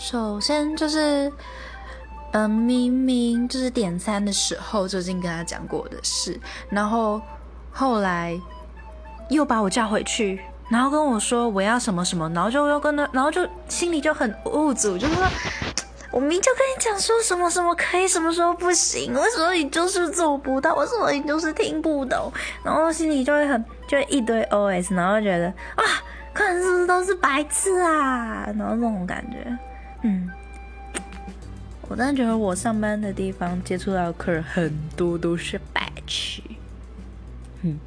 首先就是，嗯，明明就是点餐的时候就已经跟他讲过的事，然后后来又把我叫回去，然后跟我说我要什么什么，然后就又跟他，然后就心里就很无助，就是说。我明就跟你讲说什么什么可以，什么时候不行？为什么你就是做不到？为什么你就是听不懂？然后心里就会很，就一堆 OS，然后觉得啊，客人是不是都是白痴啊？然后那种感觉，嗯，我真的觉得我上班的地方接触到的客人很多都是白痴，嗯。